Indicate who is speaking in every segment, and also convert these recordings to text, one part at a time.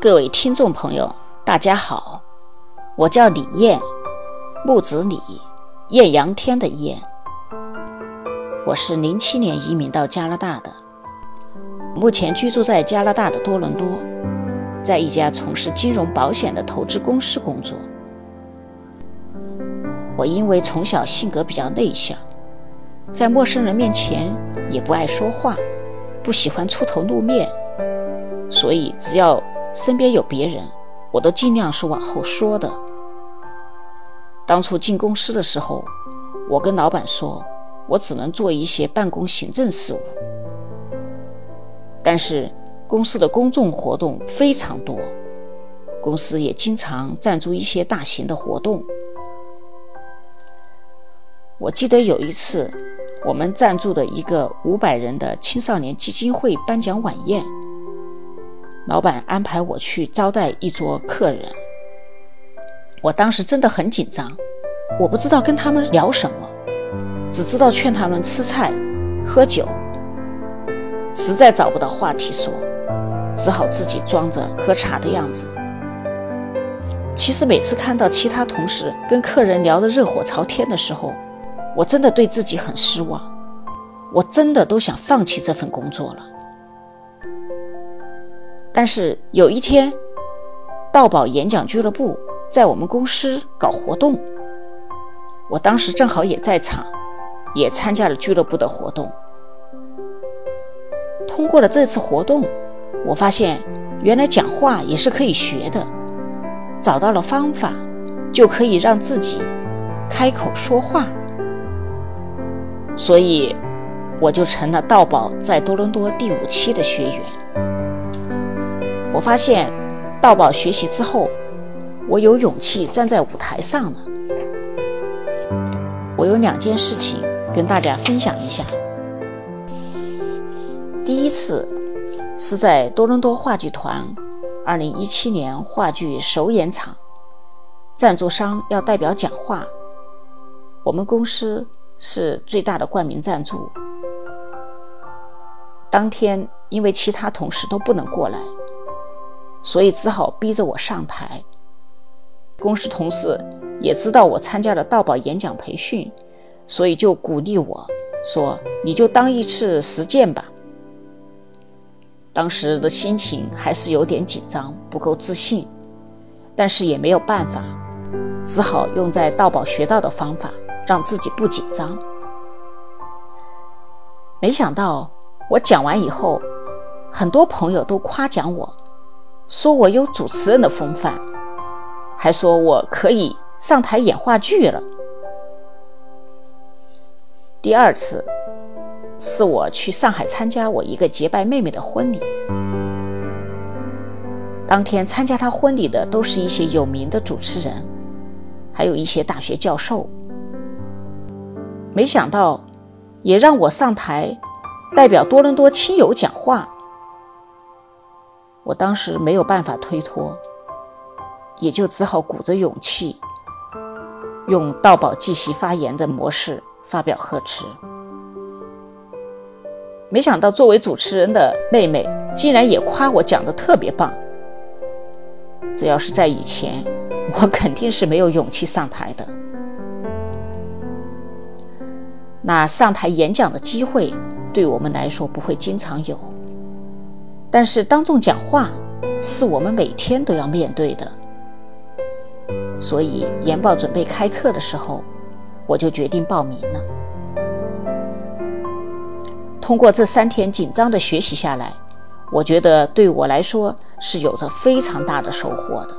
Speaker 1: 各位听众朋友，大家好，我叫李艳，木子李，艳阳天的艳。我是零七年移民到加拿大的，目前居住在加拿大的多伦多，在一家从事金融保险的投资公司工作。我因为从小性格比较内向，在陌生人面前也不爱说话，不喜欢出头露面，所以只要身边有别人，我都尽量是往后说的。当初进公司的时候，我跟老板说，我只能做一些办公行政事务。但是公司的公众活动非常多，公司也经常赞助一些大型的活动。我记得有一次，我们赞助的一个五百人的青少年基金会颁奖晚宴。老板安排我去招待一桌客人，我当时真的很紧张，我不知道跟他们聊什么，只知道劝他们吃菜、喝酒，实在找不到话题说，只好自己装着喝茶的样子。其实每次看到其他同事跟客人聊得热火朝天的时候，我真的对自己很失望，我真的都想放弃这份工作了。但是有一天，道宝演讲俱乐部在我们公司搞活动，我当时正好也在场，也参加了俱乐部的活动。通过了这次活动，我发现原来讲话也是可以学的，找到了方法，就可以让自己开口说话。所以，我就成了道宝在多伦多第五期的学员。发现，道宝学习之后，我有勇气站在舞台上了。我有两件事情跟大家分享一下。第一次是在多伦多话剧团2017年话剧首演场，赞助商要代表讲话，我们公司是最大的冠名赞助。当天因为其他同事都不能过来。所以只好逼着我上台。公司同事也知道我参加了道宝演讲培训，所以就鼓励我说：“你就当一次实践吧。”当时的心情还是有点紧张，不够自信，但是也没有办法，只好用在道宝学到的方法，让自己不紧张。没想到我讲完以后，很多朋友都夸奖我。说我有主持人的风范，还说我可以上台演话剧了。第二次是我去上海参加我一个结拜妹妹的婚礼，当天参加她婚礼的都是一些有名的主持人，还有一些大学教授。没想到，也让我上台代表多伦多亲友讲话。我当时没有办法推脱，也就只好鼓着勇气，用道宝即席发言的模式发表贺词。没想到作为主持人的妹妹竟然也夸我讲的特别棒。只要是在以前，我肯定是没有勇气上台的。那上台演讲的机会，对我们来说不会经常有。但是当众讲话是我们每天都要面对的，所以研报准备开课的时候，我就决定报名了。通过这三天紧张的学习下来，我觉得对我来说是有着非常大的收获的。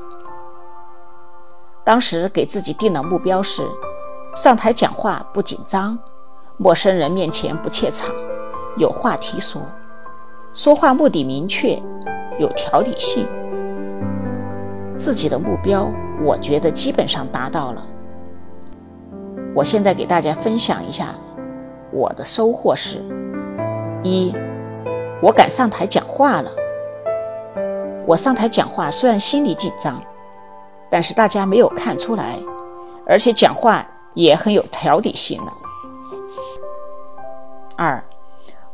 Speaker 1: 当时给自己定的目标是：上台讲话不紧张，陌生人面前不怯场，有话题说。说话目的明确，有条理性。自己的目标，我觉得基本上达到了。我现在给大家分享一下我的收获是：一，我敢上台讲话了。我上台讲话虽然心里紧张，但是大家没有看出来，而且讲话也很有条理性了。二，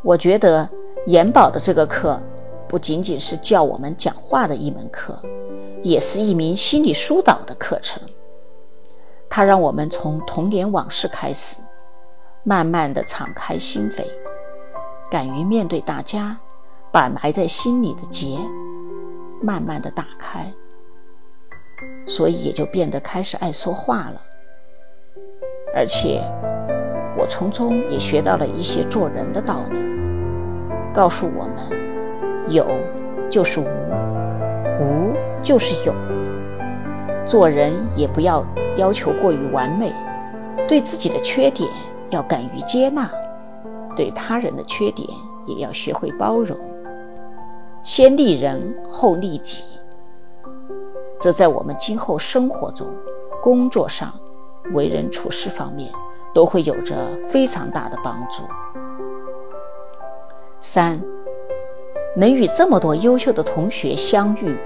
Speaker 1: 我觉得。延保的这个课，不仅仅是教我们讲话的一门课，也是一名心理疏导的课程。它让我们从童年往事开始，慢慢的敞开心扉，敢于面对大家，把埋在心里的结慢慢的打开，所以也就变得开始爱说话了。而且，我从中也学到了一些做人的道理，告诉我们。有就是无，无就是有。做人也不要要求过于完美，对自己的缺点要敢于接纳，对他人的缺点也要学会包容。先利人后利己，这在我们今后生活中、工作上、为人处事方面都会有着非常大的帮助。三。能与这么多优秀的同学相遇、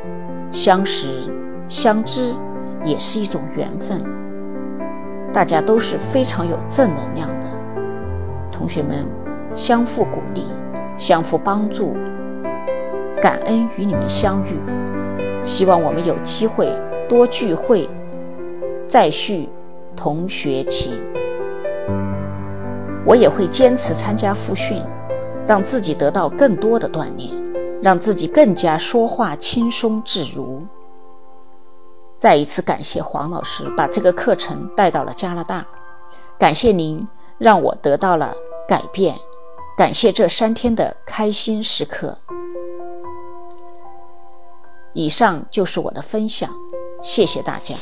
Speaker 1: 相识、相知，也是一种缘分。大家都是非常有正能量的同学们，相互鼓励，相互帮助，感恩与你们相遇。希望我们有机会多聚会，再续同学情。我也会坚持参加复训。让自己得到更多的锻炼，让自己更加说话轻松自如。再一次感谢黄老师把这个课程带到了加拿大，感谢您让我得到了改变，感谢这三天的开心时刻。以上就是我的分享，谢谢大家。